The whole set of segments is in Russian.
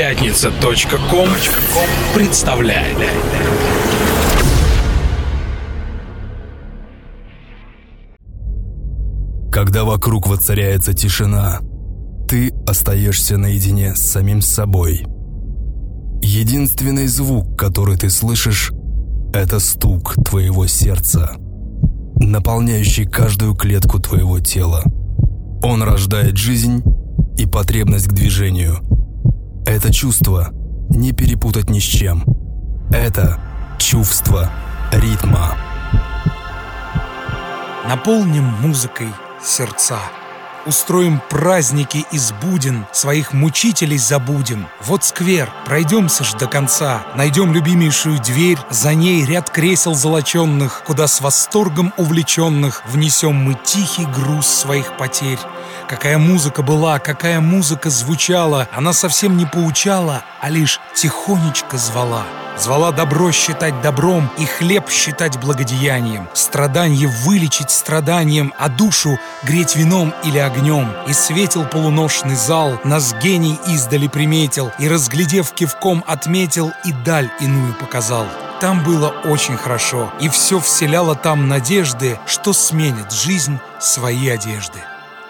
Пятница.ком представляет. Когда вокруг воцаряется тишина, ты остаешься наедине с самим собой. Единственный звук, который ты слышишь, это стук твоего сердца, наполняющий каждую клетку твоего тела. Он рождает жизнь и потребность к движению. Это чувство не перепутать ни с чем. Это чувство ритма. Наполним музыкой сердца. Устроим праздники из будин, своих мучителей забудем. Вот сквер, пройдемся ж до конца, найдем любимейшую дверь, за ней ряд кресел золоченных, куда с восторгом увлеченных внесем мы тихий груз своих потерь. Какая музыка была, какая музыка звучала, она совсем не поучала, а лишь тихонечко звала. Звала добро считать добром и хлеб считать благодеянием, страдание вылечить страданием, а душу греть вином или огнем. И светил полуношный зал, нас гений издали приметил, и, разглядев кивком, отметил и даль иную показал. Там было очень хорошо, и все вселяло там надежды, что сменит жизнь свои одежды.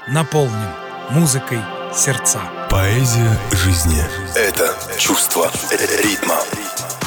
Наполним музыкой сердца. Поэзия жизни – это чувство ритма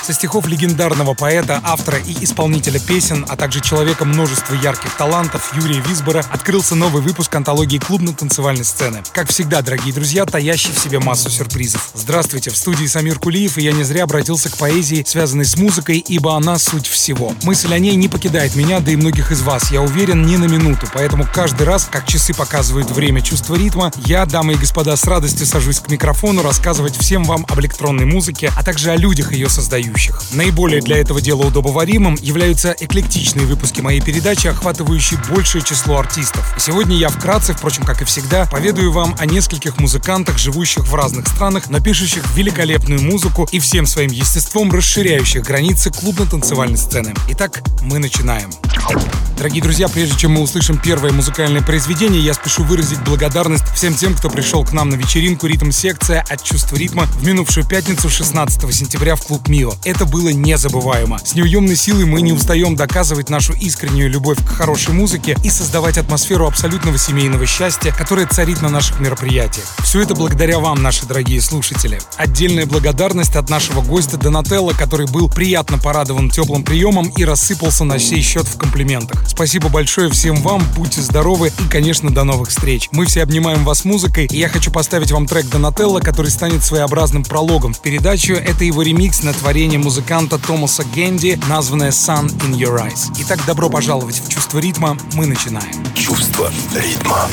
со стихов легендарного поэта, автора и исполнителя песен, а также человека множества ярких талантов Юрия Висбора открылся новый выпуск антологии клубно-танцевальной сцены. Как всегда, дорогие друзья, таящий в себе массу сюрпризов. Здравствуйте, в студии Самир Кулиев, и я не зря обратился к поэзии, связанной с музыкой, ибо она суть всего. Мысль о ней не покидает меня, да и многих из вас, я уверен, ни на минуту, поэтому каждый раз, как часы показывают время чувства ритма, я, дамы и господа, с радостью сажусь к микрофону рассказывать всем вам об электронной музыке, а также о людях ее создающих ведущих. Наиболее для этого дела удобоваримым являются эклектичные выпуски моей передачи, охватывающие большее число артистов. Сегодня я вкратце, впрочем, как и всегда, поведаю вам о нескольких музыкантах, живущих в разных странах, но пишущих великолепную музыку и всем своим естеством расширяющих границы клубно-танцевальной сцены. Итак, мы начинаем. Дорогие друзья, прежде чем мы услышим первое музыкальное произведение, я спешу выразить благодарность всем тем, кто пришел к нам на вечеринку «Ритм-секция» от чувства ритма в минувшую пятницу 16 сентября в клуб «Мио». Это было незабываемо. С неуемной силой мы не устаем доказывать нашу искреннюю любовь к хорошей музыке и создавать атмосферу абсолютного семейного счастья, которая царит на наших мероприятиях. Все это благодаря вам, наши дорогие слушатели. Отдельная благодарность от нашего гостя Донателла, который был приятно порадован теплым приемом и рассыпался на сей счет в комплиментах. Спасибо большое всем вам, будьте здоровы и, конечно, до новых встреч. Мы все обнимаем вас музыкой, и я хочу поставить вам трек Донателло, который станет своеобразным прологом в передачу. Это его ремикс на творение музыканта Томаса Генди, названное Sun in Your Eyes. Итак, добро пожаловать в чувство ритма. Мы начинаем. Чувство ритма.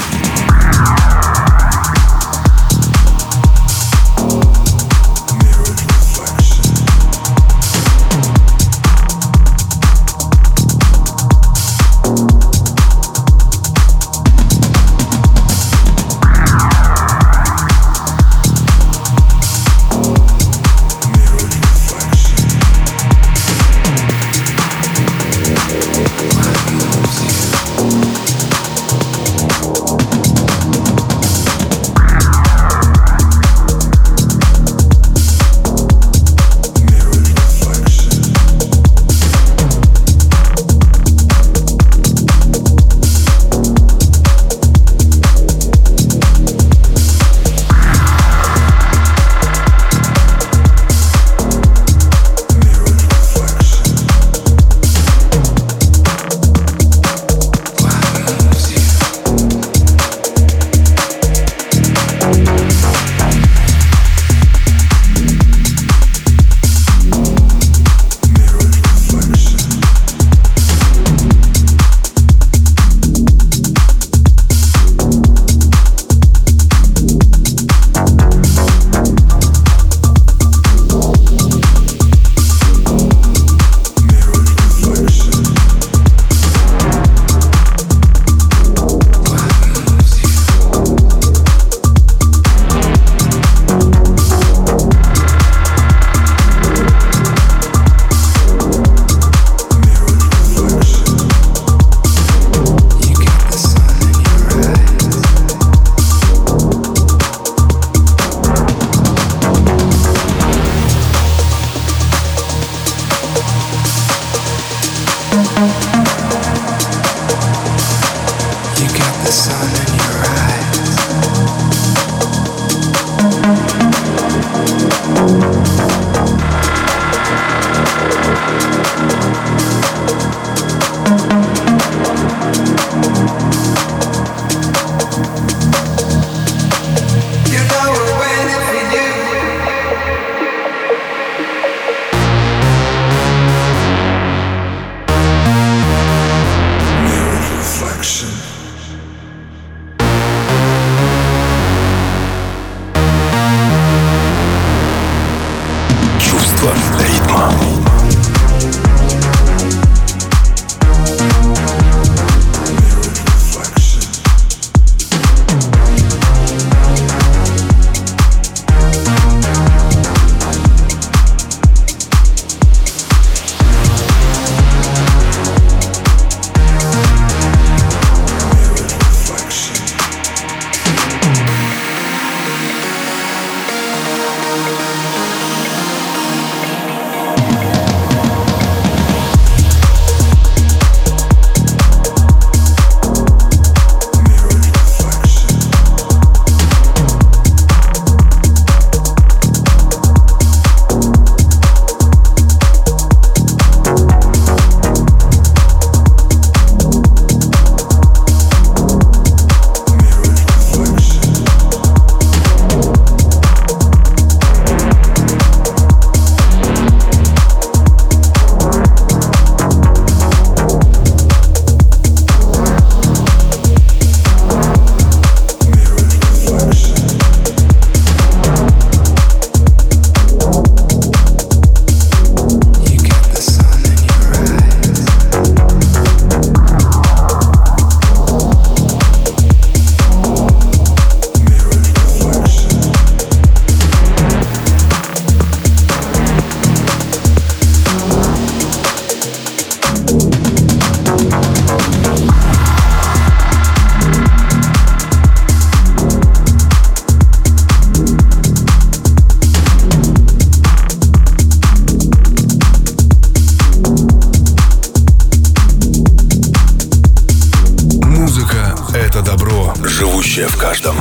Это добро, живущее в каждом.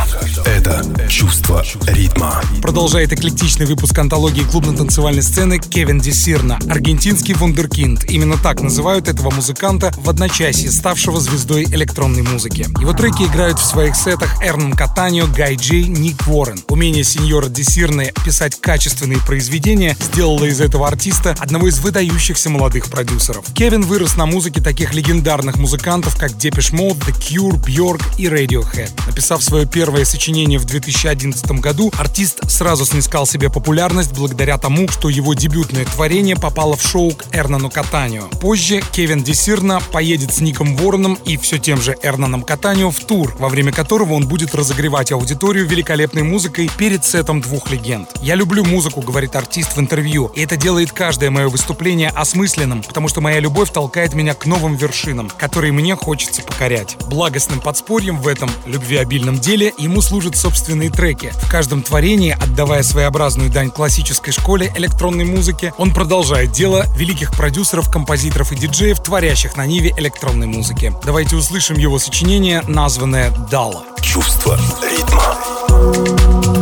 Это чувство ритма. Продолжает эклектичный выпуск антологии клубно-танцевальной сцены Кевин Ди Серна, аргентинский вундеркинд. Именно так называют этого музыканта в одночасье, ставшего звездой электронной музыки. Его треки играют в своих сетах Эрнан Каттанео, Guy J, Ник Уоррен. Умение сеньора Ди Серны писать качественные произведения сделало из этого артиста одного из выдающихся молодых продюсеров. Кевин вырос на музыке таких легендарных музыкантов, как Depeche Mode, The Cure, Björk, и Radiohead. Написав свое первое сочинение в 2011 году, артист сразу снискал себе популярность благодаря тому, что его дебютное творение попало в шоу к Эрнану Катанио. Позже Кевин Десирна поедет с Ником Вороном и все тем же Эрнаном Катанио в тур, во время которого он будет разогревать аудиторию великолепной музыкой перед сетом двух легенд. «Я люблю музыку», — говорит артист в интервью, и это делает каждое мое выступление осмысленным, потому что моя любовь толкает меня к новым вершинам, которые мне хочется покорять. Благостным подспорьем в этом любвеобильном деле ему служат собственные треки. В каждом творении, отдавая своеобразную дань классической школе электронной музыки, он продолжает дело великих продюсеров, композиторов и диджеев, творящих на ниве электронной музыки. Давайте услышим его сочинение, названное «Дала». Чувство ритма.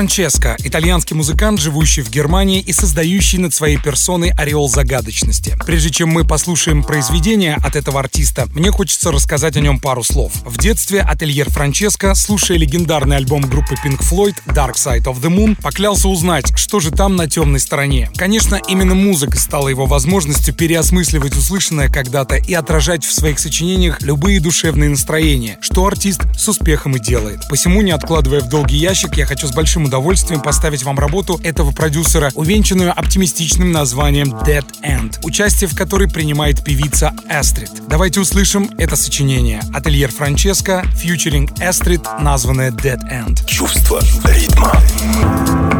Франческо – итальянский музыкант, живущий в Германии и создающий над своей персоной ореол загадочности. Прежде чем мы послушаем произведение от этого артиста, мне хочется рассказать о нем пару слов. В детстве Ательер Франческо, слушая легендарный альбом группы Pink Floyd Dark Side of the Moon, поклялся узнать, что же там на темной стороне. Конечно, именно музыка стала его возможностью переосмысливать услышанное когда-то и отражать в своих сочинениях любые душевные настроения, что артист с успехом и делает. Посему, не откладывая в долгий ящик, я хочу с большим удовольствием поставить вам работу этого продюсера, увенчанную оптимистичным названием Dead End, участие в которой принимает певица Астрид. Давайте услышим это сочинение. Ательер Франческо, фьючеринг Астрид, названное Dead End. Чувство ритма.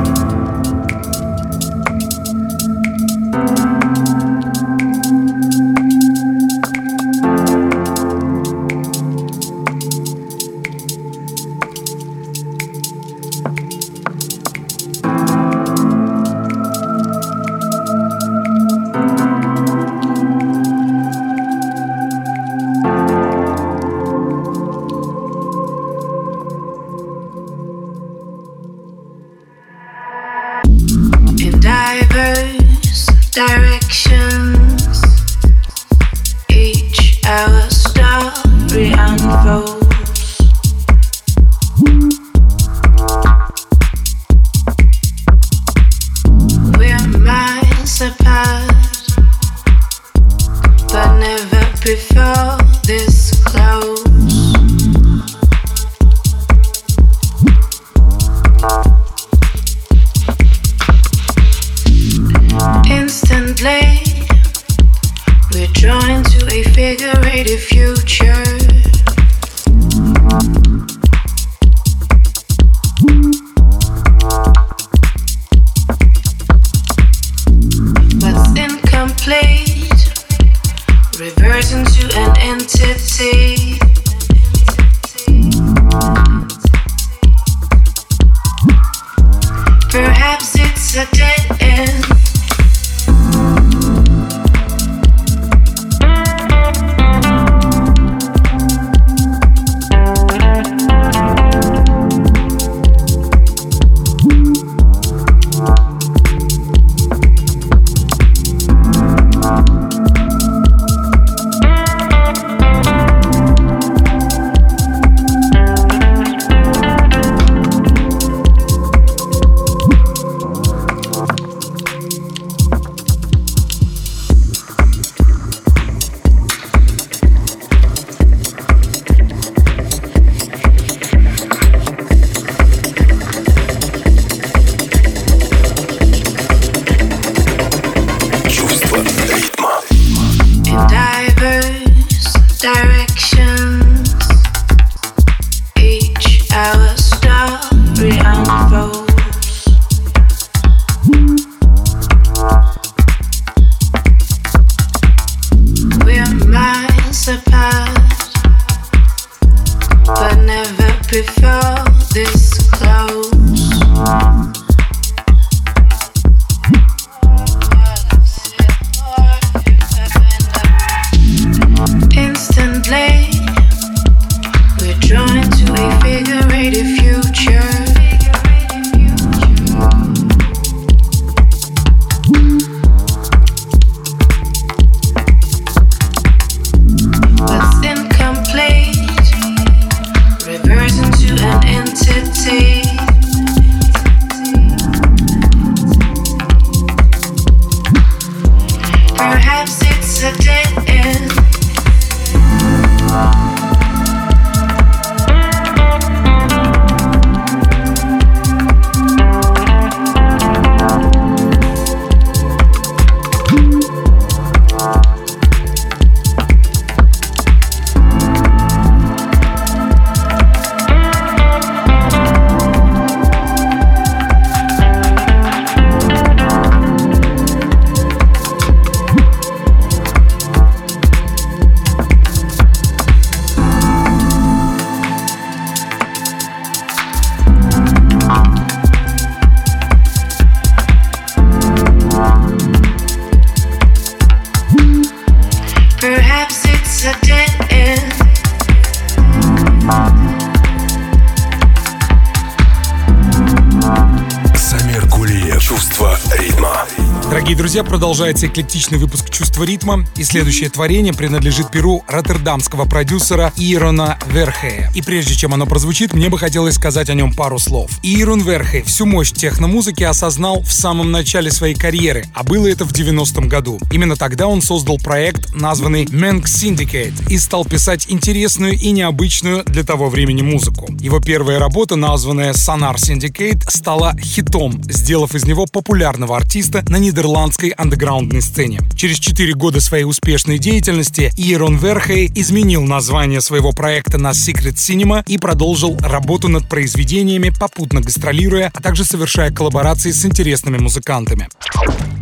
Продолжается эклектичный выпуск «Чувство ритма», и следующее творение принадлежит перу роттердамского продюсера Ирона Верхея. И прежде чем оно прозвучит, мне бы хотелось сказать о нем пару слов. Ирон Верхей всю мощь техномузыки осознал в самом начале своей карьеры, а было это в 90-м году. Именно тогда он создал проект, названный Menk Syndicate, и стал писать интересную и необычную для того времени музыку. Его первая работа, названная Sonar Syndicate, стала хитом, сделав из него популярного артиста на нидерландской андеграундной сцене. Через 4 года своей успешной деятельности Иерон Верхей изменил название своего проекта на Secret Cinema и продолжил работу над произведениями, попутно гастролируя, а также совершая коллаборации с интересными музыкантами.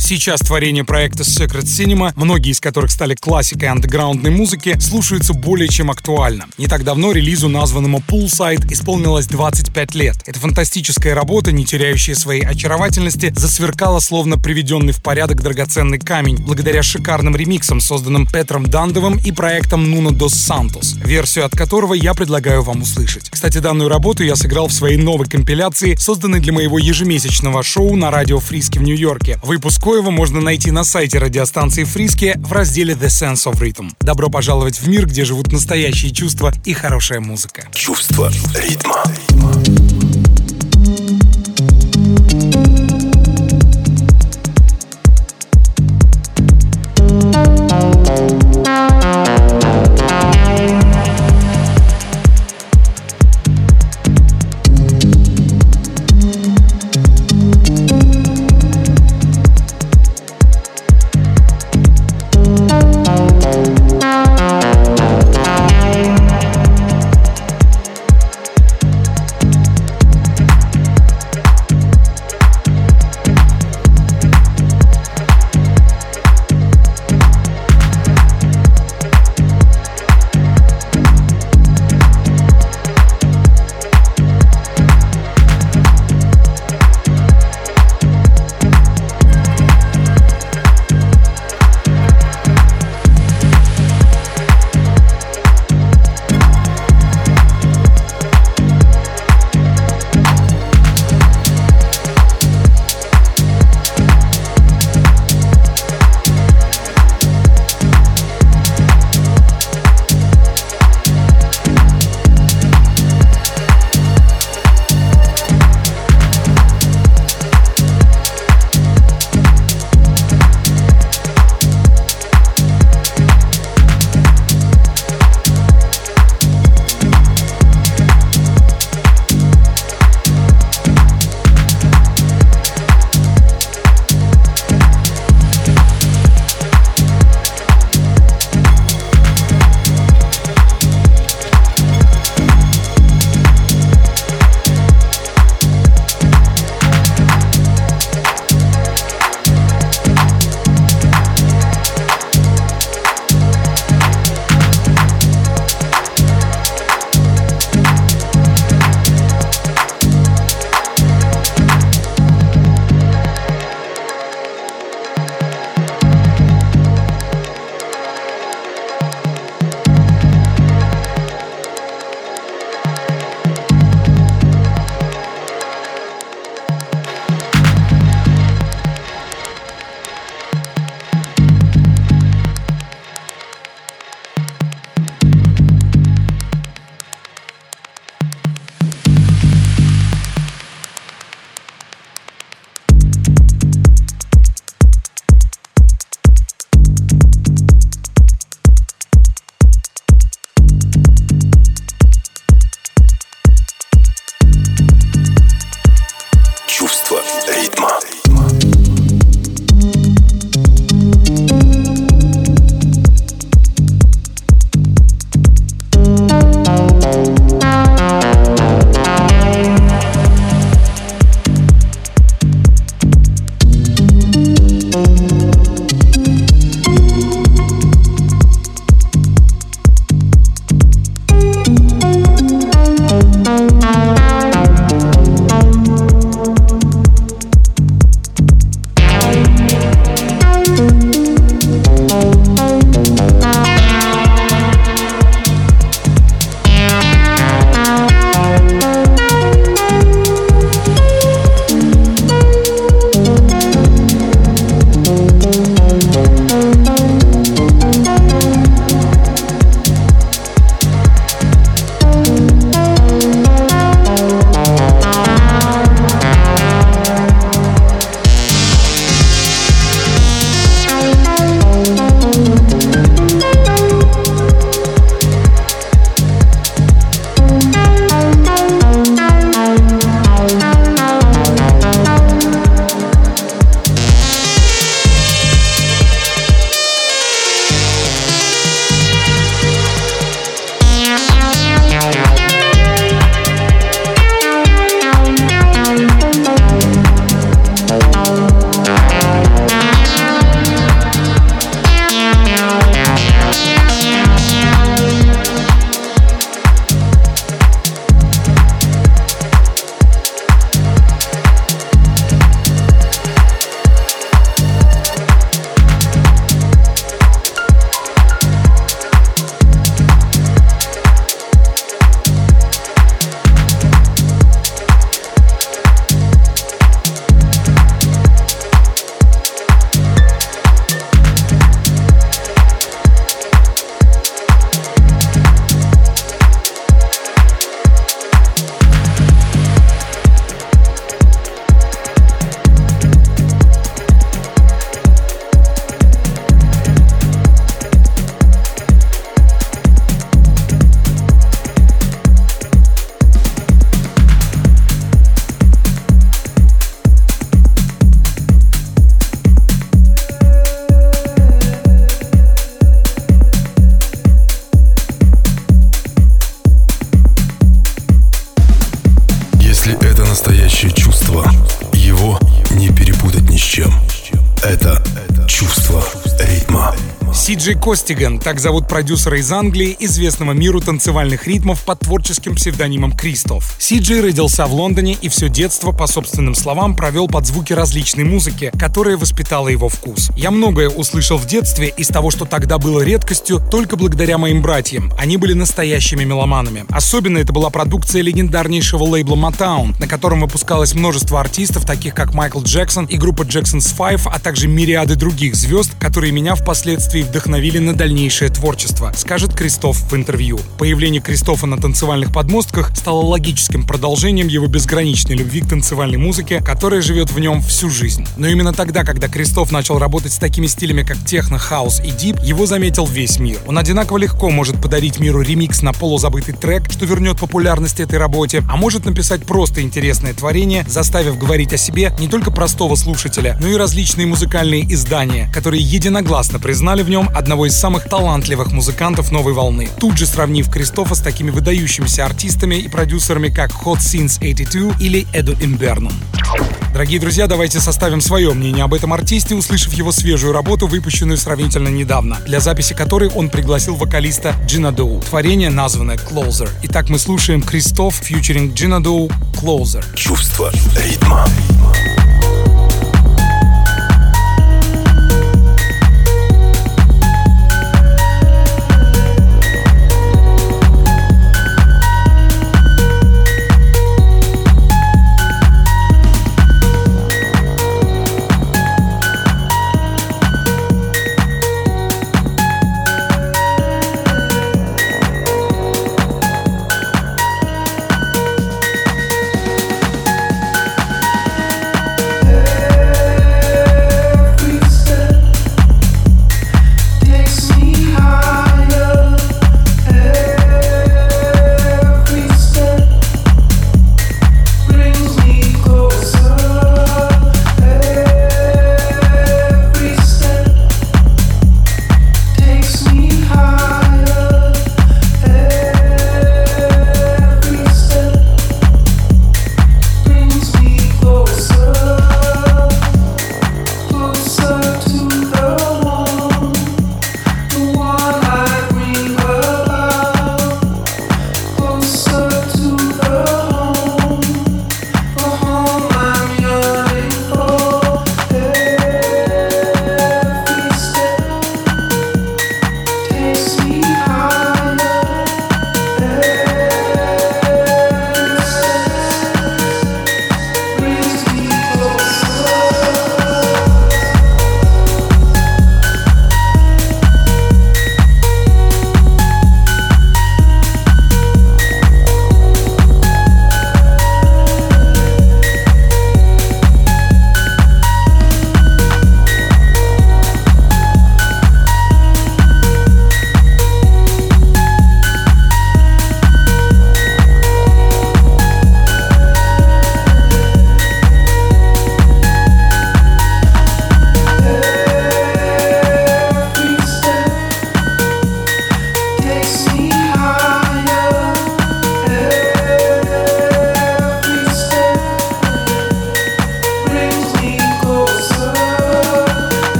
Сейчас творение проекта Secret Cinema, многие из которых стали классикой андеграундной музыки, слушаются более чем актуально. Не так давно релизу, названному Poolside, исполнилось 25 лет. Эта фантастическая работа, не теряющая своей очаровательности, засверкала словно приведенный в порядок драгоценный камень, благодаря шикарным ремиксам, созданным Петром Дандовым и проектом Nuno dos Santos, версию от которого я предлагаю вам услышать. Кстати, данную работу я сыграл в своей новой компиляции, созданной для моего ежемесячного шоу на радио Фриски в Нью-Йорке. Выпуск коего можно найти на сайте радиостанции Фриски в разделе The Sense of Rhythm. Добро пожаловать в мир, где живут настоящие чувства и хорошая музыка. Чувство ритма. Си настоящее чувство. Его не перепутать ни с чем. Это чувство ритма. Джей Костиган, так зовут продюсера из Англии, известного миру танцевальных ритмов под творческим псевдонимом Кристоф. Си Джей родился в Лондоне и все детство, по собственным словам, провел под звуки различной музыки, которая воспитала его вкус. Я многое услышал в детстве из того, что тогда было редкостью, только благодаря моим братьям. Они были настоящими меломанами. Особенно это была продукция легендарнейшего лейбла Motown, на котором выпускалось множество артистов, таких как Майкл Джексон и группа Jackson's Five, а также мириады других звезд, которые меня впоследствии вдохновили на дальнейшее творчество, скажет Кристоф в интервью. Появление Кристофа на танцевальных подмостках стало логическим продолжением его безграничной любви к танцевальной музыке, которая живет в нем всю жизнь. Но именно тогда, когда Кристоф начал работать с такими стилями, как техно, хаус и deep, его заметил весь мир. Он одинаково легко может подарить миру ремикс на полузабытый трек, что вернет популярность этой работе, а может написать просто интересное творение, заставив говорить о себе не только простого слушателя, но и различные музыкальные издания, которые единогласно признали в нем одного из самых талантливых музыкантов новой волны, тут же сравнив Кристофа с такими выдающимися артистами и продюсерами, как Hot Since 82 или Эду Имбернон. Дорогие друзья, давайте составим свое мнение об этом артисте, услышав его свежую работу, выпущенную сравнительно недавно, для записи которой он пригласил вокалиста Джина Доу. Творение названное Closer. Итак, мы слушаем Кристоф, фьючеринг Джина Доу, Closer. Чувство ритма. Будучи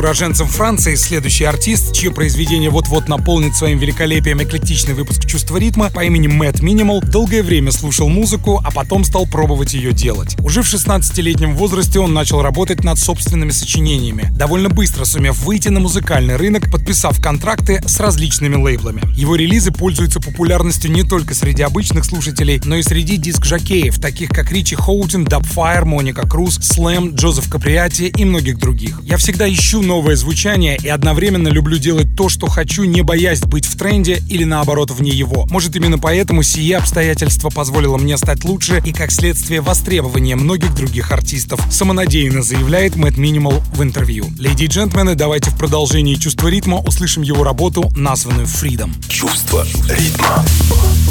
уроженцем Франции, следующий артист, чье произведение вот-вот наполнит своим великолепием эклектичный выпуск «Чувства ритма» по имени Мэтт Минимал, долгое время слушал музыку, а потом стал пробовать ее делать. Уже в 16-летнем возрасте он начал работать над собственными сочинениями, довольно быстро сумев выйти на музыкальный рынок, подписав контракты с различными лейблами. Его релизы пользуются популярностью не только среди обычных слушателей, но и среди диск-жокеев, таких как Ричи Хоутин, Дабфайр, Моника Круз, Слэм, Джозеф Каприати и многих других. Я всегда ищу новое звучание и одновременно люблю делать то, что хочу, не боясь быть в тренде или наоборот вне его. Может именно поэтому сие обстоятельство позволило мне стать лучше и как следствие востребования многих других артистов, самонадеянно заявляет Мэтт Минимал в интервью. Леди и джентльмены, давайте в продолжении чувства ритма услышим его работу, названную Freedom. Чувство ритма. Oh, oh, oh.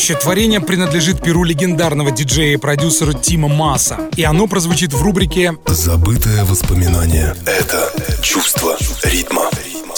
Следующее творение принадлежит перу легендарного диджея и продюсера Тима Масса. И оно прозвучит в рубрике «Забытое воспоминание». Это чувство ритма.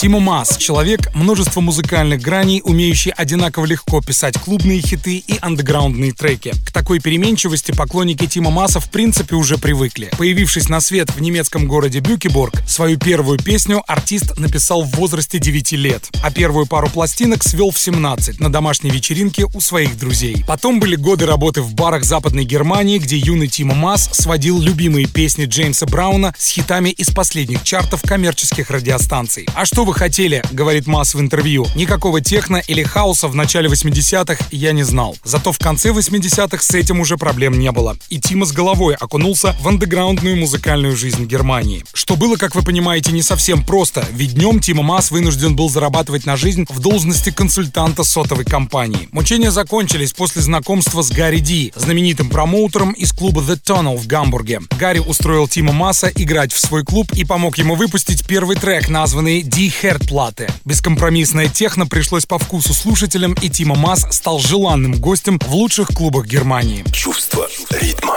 Тимо Мас — человек, множество музыкальных граней, умеющий одинаково легко писать клубные хиты и андеграундные треки. К такой переменчивости поклонники Тима Маса в принципе уже привыкли. Появившись на свет в немецком городе Бюкеборг, свою первую песню артист написал в возрасте 9 лет, а первую пару пластинок свел в 17 на домашней вечеринке у своих друзей. Потом были годы работы в барах Западной Германии, где юный Тима Мас сводил любимые песни Джеймса Брауна с хитами из последних чартов коммерческих радиостанций. А что вы хотели, говорит Масс в интервью. Никакого техно или хаоса в начале 80-х я не знал. Зато в конце 80-х с этим уже проблем не было. И Тима с головой окунулся в андеграундную музыкальную жизнь Германии. Что было, как вы понимаете, не совсем просто, ведь днем Тима Масс вынужден был зарабатывать на жизнь в должности консультанта сотовой компании. Мучения закончились после знакомства с Гарри Ди, знаменитым промоутером из клуба The Tunnel в Гамбурге. Гарри устроил Тима Масса играть в свой клуб и помог ему выпустить первый трек, названный «Ди Херт-платы. Бескомпромиссная техно пришлось по вкусу слушателям, и Тима Мас стал желанным гостем в лучших клубах Германии. Чувство ритма.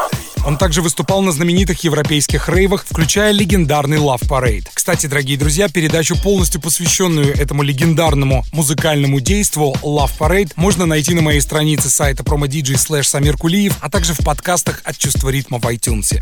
Он также выступал на знаменитых европейских рейвах, включая легендарный Love Parade. Кстати, дорогие друзья, передачу, полностью посвященную этому легендарному музыкальному действу Love Parade, можно найти на моей странице сайта promodj slash Самир Кулиев, а также в подкастах от Чувства ритма в iTunes.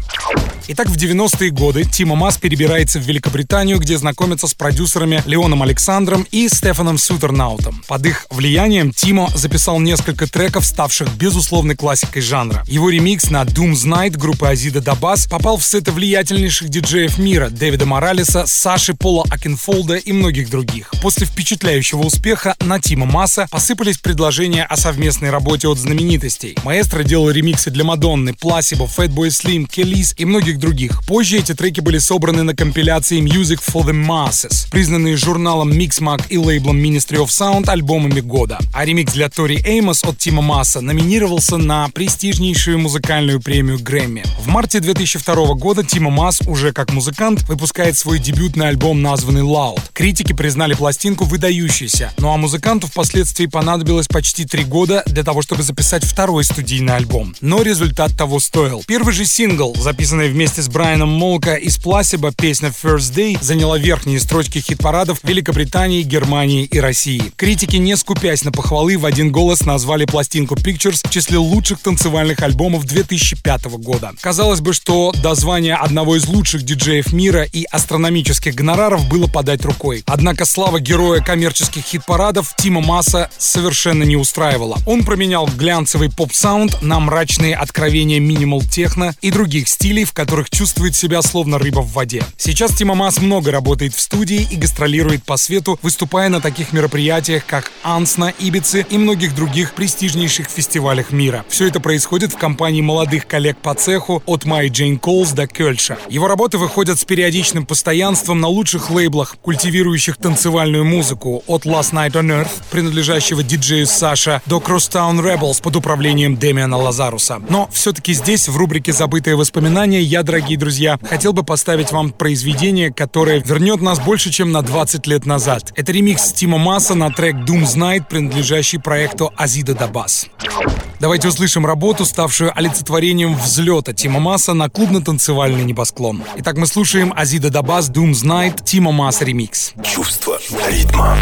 Итак, в 90-е годы Тима Мас перебирается в Великобританию, где знакомится с продюсерами Леоном Александром и Стефаном Сутернаутом. Под их влиянием Тимо записал несколько треков, ставших безусловной классикой жанра. Его ремикс на Doom's Night хит группы Азида Дабас попал в сеты влиятельнейших диджеев мира Дэвида Моралеса, Саши Пола Акинфолда и многих других. После впечатляющего успеха на Тимо Мааса посыпались предложения о совместной работе от знаменитостей. Маэстро делал ремиксы для Мадонны, Placebo, Fatboy Slim, Келис и многих других. Позже эти треки были собраны на компиляции Music for the Maases, признанные журналом Mixmag и лейблом Ministry of Sound альбомами года. А ремикс для Тори Эймос от Тимо Мааса номинировался на престижнейшую музыкальную премию Грэмми Грэмми. В марте 2002 года Тимо Маас уже как музыкант выпускает свой дебютный альбом, названный Loud. Критики признали пластинку выдающейся, ну а музыканту впоследствии понадобилось почти три года для того, чтобы записать второй студийный альбом. Но результат того стоил. Первый же сингл, записанный вместе с Брайаном Молко из Пласиба, песня First Day, заняла верхние строчки хит-парадов Великобритании, Германии и России. Критики, не скупясь на похвалы, в один голос назвали пластинку Pictures в числе лучших танцевальных альбомов 2005 года года. Казалось бы, что до звания одного из лучших диджеев мира и астрономических гонораров было подать рукой. Однако слава героя коммерческих хит-парадов Тимо Мааса совершенно не устраивала. Он променял глянцевый поп-саунд на мрачные откровения минимал-техно и других стилей, в которых чувствует себя словно рыба в воде. Сейчас Тимо Маас много работает в студии и гастролирует по свету, выступая на таких мероприятиях, как Ants на Ибице и многих других престижнейших фестивалях мира. Все это происходит в компании молодых коллег по цеху от My Jane Coles до Кельша. Его работы выходят с периодичным постоянством на лучших лейблах, культивирующих танцевальную музыку, от Last Night on Earth, принадлежащего диджею Саша, до Crosstown Rebels под управлением Демиана Лазаруса. Но все-таки здесь, в рубрике «Забытые воспоминания», я, дорогие друзья, хотел бы поставить вам произведение, которое вернет нас больше, чем на 20 лет назад. Это ремикс Тима Масса на трек Doom's Night, принадлежащий проекту Азида Дабас. Давайте услышим работу, ставшую олицетворением взлета Тима Масса на клубно-танцевальный небосклон. Итак, мы слушаем Азида Дабас Doom's Night Тима Масса ремикс. Чувство ритма.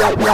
Чувство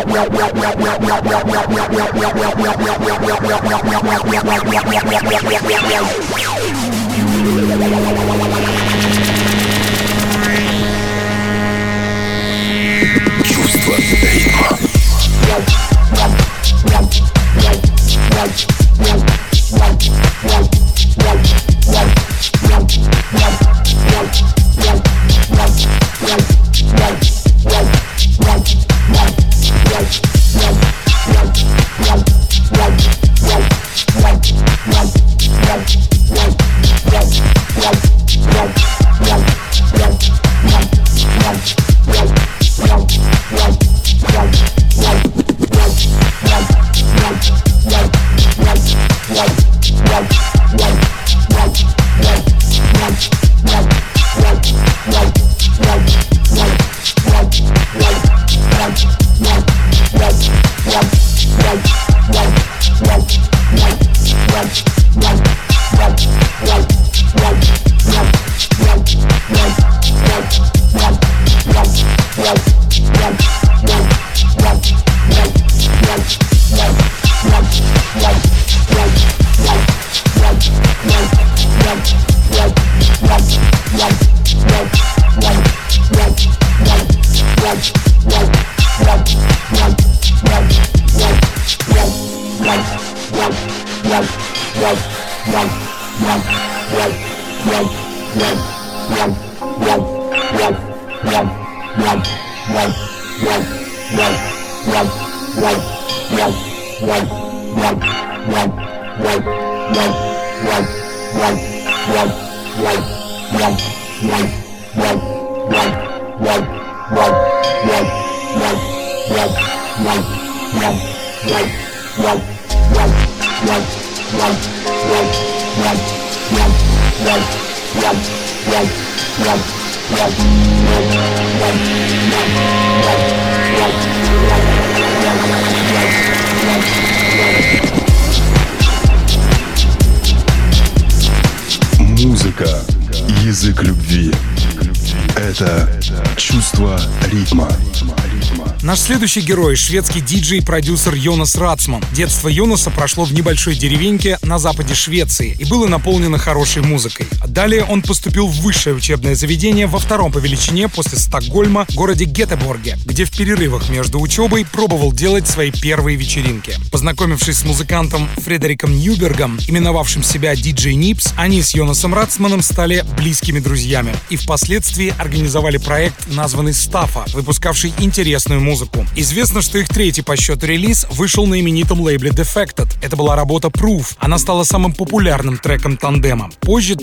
Следующий герой — шведский диджей-продюсер Йонас Рацман. Детство Йонаса прошло в небольшой деревеньке на западе Швеции и было наполнено хорошей музыкой. Далее он поступил в высшее учебное заведение во втором по величине после Стокгольма, городе Гетеборге, где в перерывах между учебой пробовал делать свои первые вечеринки. Познакомившись с музыкантом Фредериком Ньюбергом, именовавшим себя диджей Нипс, они с Йонасом Рацманом стали близкими друзьями и впоследствии организовали проект, названный Стафа, выпускавший интересную музыку. Известно, что их третий по счету релиз вышел на именитом лейбле Defected. Это была работа Proof. Она стала самым популярным треком тандема. Позже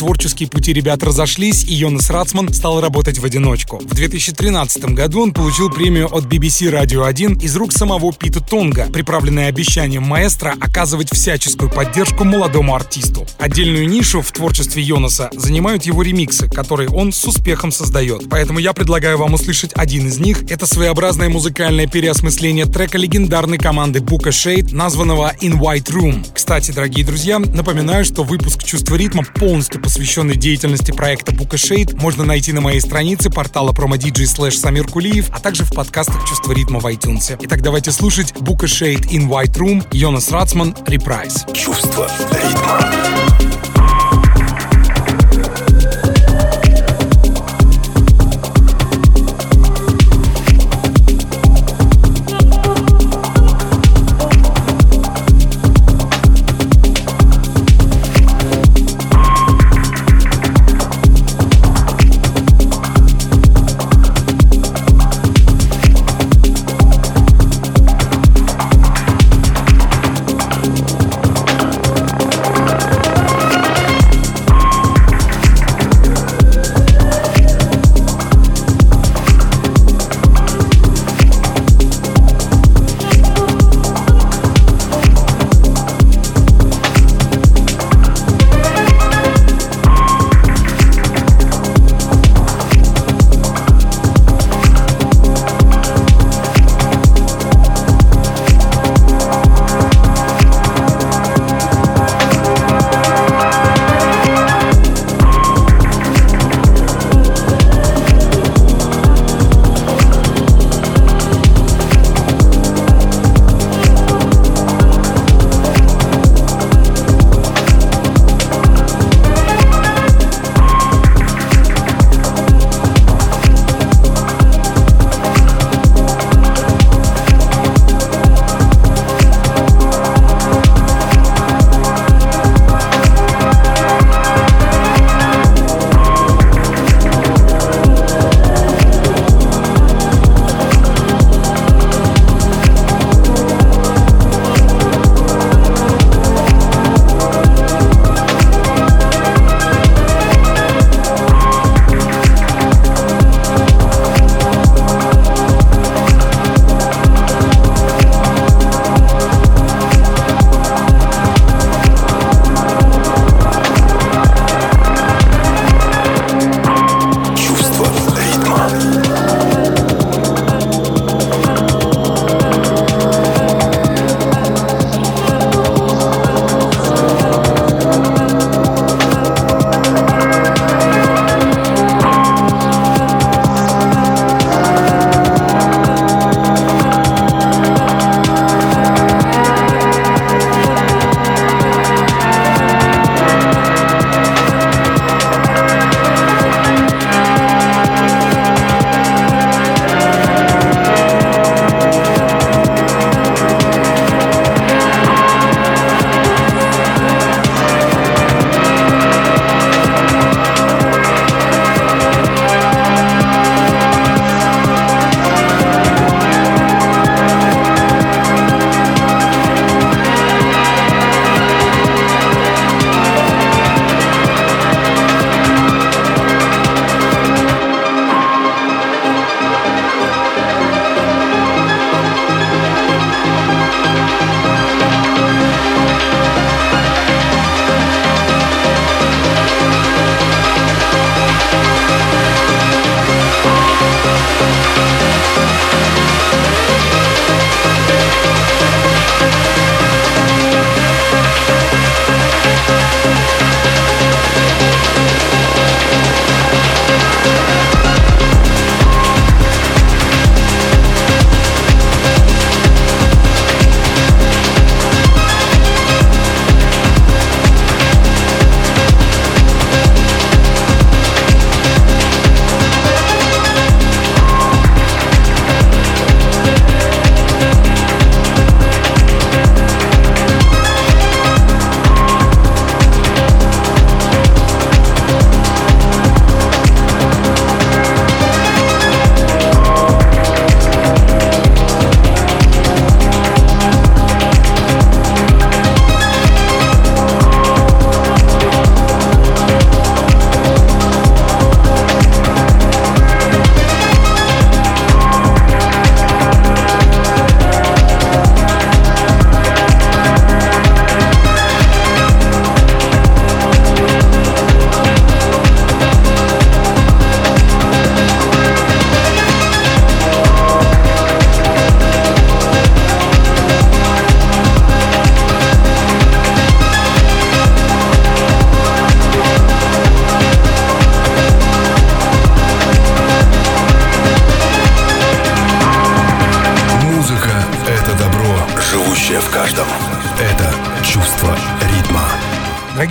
творческие пути ребят разошлись, и Йонас Рацман стал работать в одиночку. В 2013 году он получил премию от BBC Radio 1 из рук самого Пита Тонга, приправленная обещанием маэстро оказывать всяческую поддержку молодому артисту. Отдельную нишу в творчестве Йонаса занимают его ремиксы, которые он с успехом создает. Поэтому я предлагаю вам услышать один из них. Это своеобразная музыкальная полное переосмысление трека легендарной команды Бука Шейд, названного In White Room. Кстати, дорогие друзья, напоминаю, что выпуск «Чувство ритма», полностью посвященный деятельности проекта Бука Шейд, можно найти на моей странице портала promodj слэш Самир Кулиев, а также в подкастах «Чувство ритма» в iTunes. Итак, давайте слушать Бука Шейд In White Room, Йонас Рацман, Репрайз. Чувство ритма.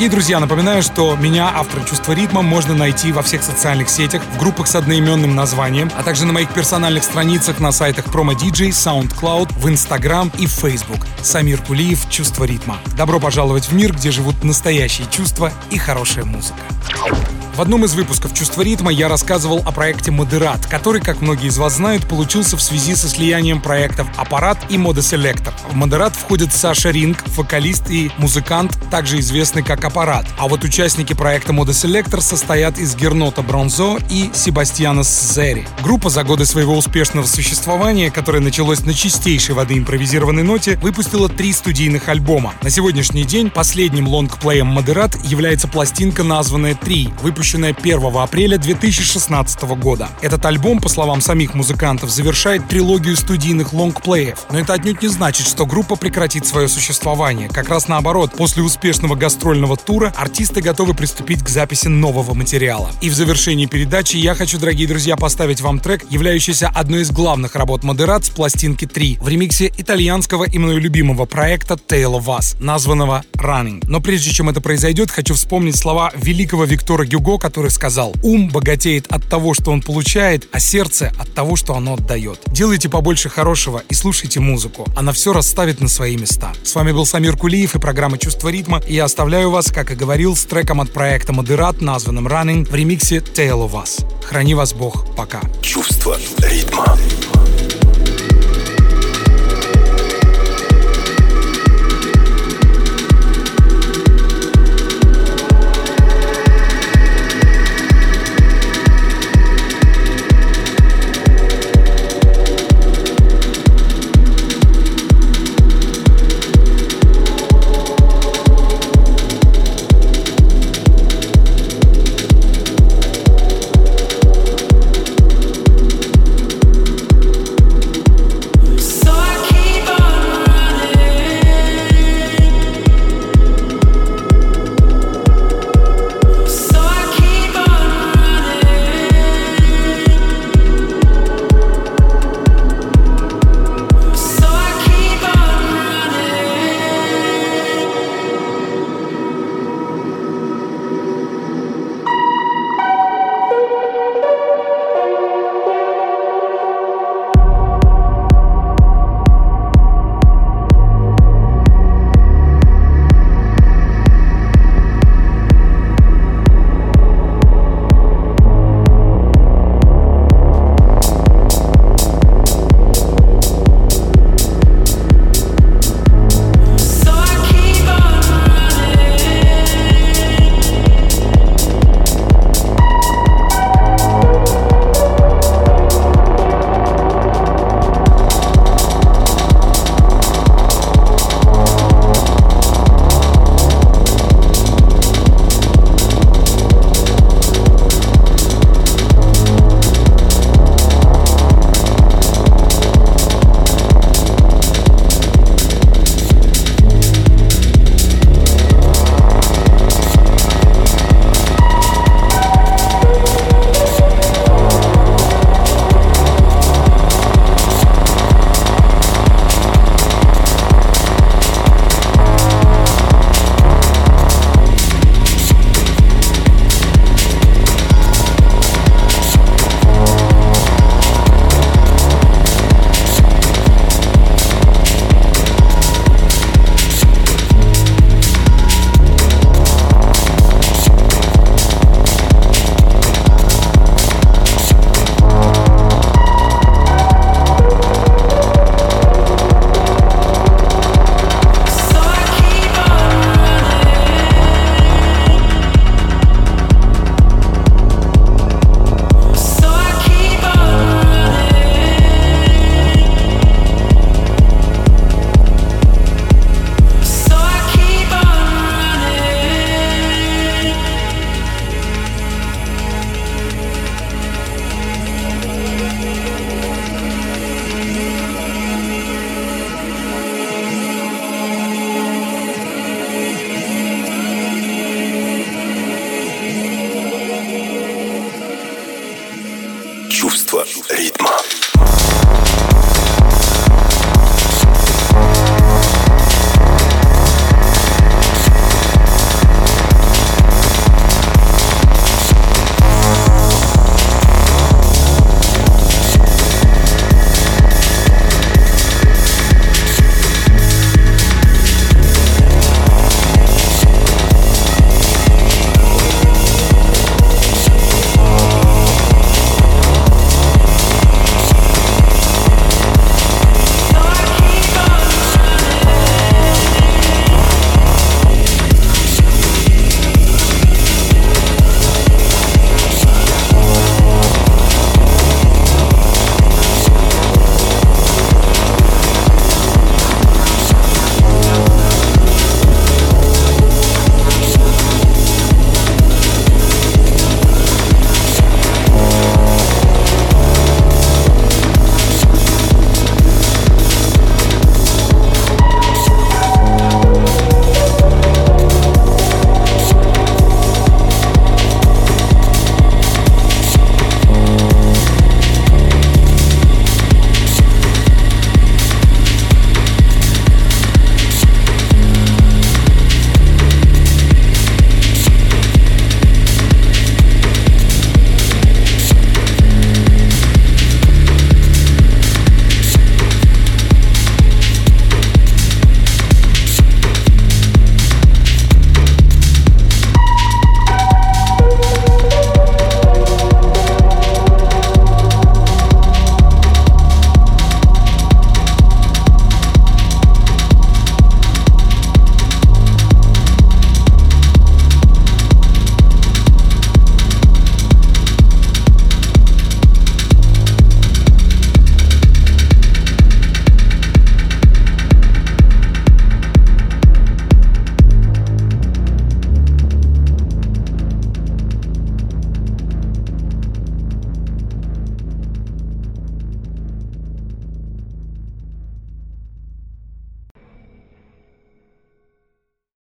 Дорогие друзья, напоминаю, что меня, автора «Чувства ритма», можно найти во всех социальных сетях, в группах с одноименным названием, а также на моих персональных страницах на сайтах Promo DJ, SoundCloud, в Instagram и Facebook. Самир Кулиев «Чувство ритма». Добро пожаловать в мир, где живут настоящие чувства и хорошая музыка. В одном из выпусков «Чувство ритма» я рассказывал о проекте «Moderat», который, как многие из вас знают, получился в связи со слиянием проектов «Apparat» и «Modeselektor». В «Moderat» входят Саша Ринг, вокалист и музыкант, также известный как «Apparat». А вот участники проекта «Modeselektor» состоят из Гернота Бронзерта и Себастьяна Шари. Группа за годы своего успешного существования, которое началось на чистейшей воды импровизированной ноте, выпустила три студийных альбома. На сегодняшний день последним лонгплеем «Модерат» является пластинка, названная «Три», выпущенная выпущенная 1 апреля 2016 года. Этот альбом, по словам самих музыкантов, завершает трилогию студийных лонгплеев. Но это отнюдь не значит, что группа прекратит свое существование. Как раз наоборот, после успешного гастрольного тура артисты готовы приступить к записи нового материала. И в завершении передачи я хочу, дорогие друзья, поставить вам трек, являющийся одной из главных работ Модерат с пластинки 3 в ремиксе итальянского и мною любимого проекта Tale of Us, названного Running. Но прежде чем это произойдет, хочу вспомнить слова великого Виктора Гюго, Гюго, который сказал, ум богатеет от того, что он получает, а сердце от того, что оно отдает. Делайте побольше хорошего и слушайте музыку. Она все расставит на свои места. С вами был Самир Кулиев и программа «Чувство ритма». И я оставляю вас, как и говорил, с треком от проекта «Модерат», названным «Running» в ремиксе «Tale of Us». Храни вас Бог. Пока. Чувство ритма.